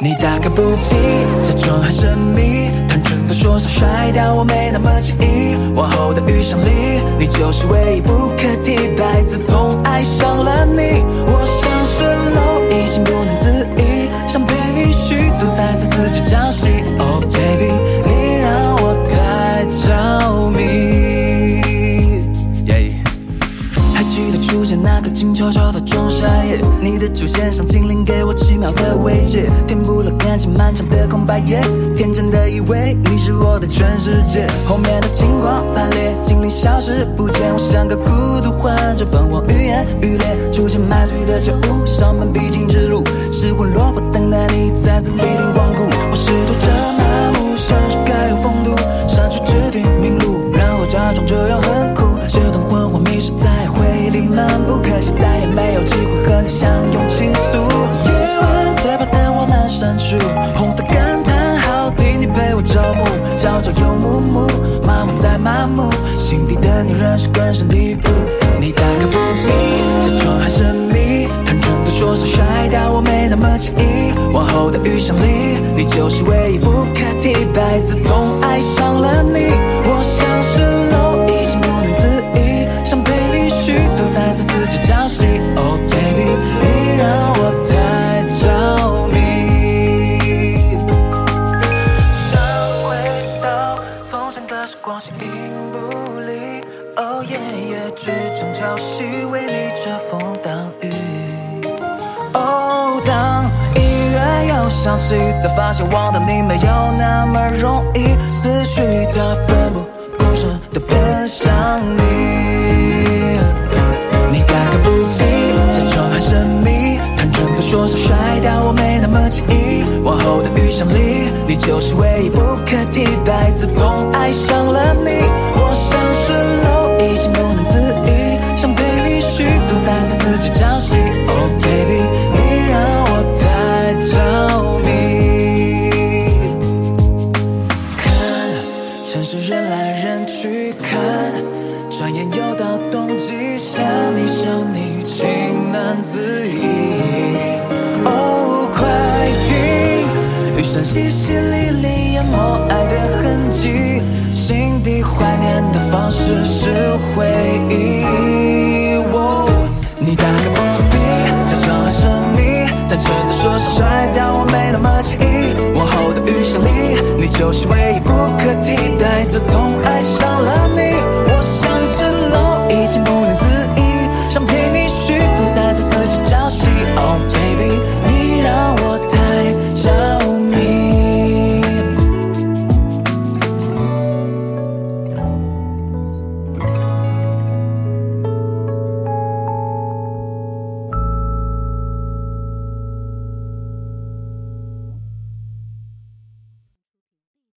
你大可不必假装很神秘，坦诚的说想甩掉我没那么轻易。往后的余生里，你就是唯一不可替代。自从爱上了你，我像是蝼蚁，已经不能自已，想陪你虚度在这四季朝夕。个静悄悄的仲夏夜，你的出现像精灵给我奇妙的慰藉，填补了感情漫长的空白页。天真的以为你是我的全世界，后面的金光惨烈，精灵消失不见，我像个孤独患者，奔往愈演愈烈，逐渐买醉的觉悟，上班必经之路，失魂落魄等待你再次莅临里漫步，可惜再也没有机会和你相拥倾诉。夜晚这把灯火阑珊处，红色感叹号替你陪我朝暮，朝朝又暮暮，麻木再麻木，心底的你仍是根深蒂固。你大可不必假装很神秘，坦诚的说想甩掉我没那么轻易。往后的余生里，你就是唯一不可替代。自从爱上了夜夜剧中朝夕，为你遮风挡雨。哦，当音乐又响起，才发现忘掉你没有那么容易，思绪它奋不顾身的奔向你。你大可不必假装很神秘，坦诚的说想甩掉我没那么介意。往后的余生里，你就是唯一不可替代。自从爱上转眼又到冬季，想你想你，情难自已。哦，快听，雨声淅淅沥沥淹没爱的痕迹，心底怀念的方式是回忆。哦，你大可不必假装很神秘，单纯的说是甩掉我没那么轻易。往后的余生里，你就是唯一不可替代。自从爱上了你， 이젠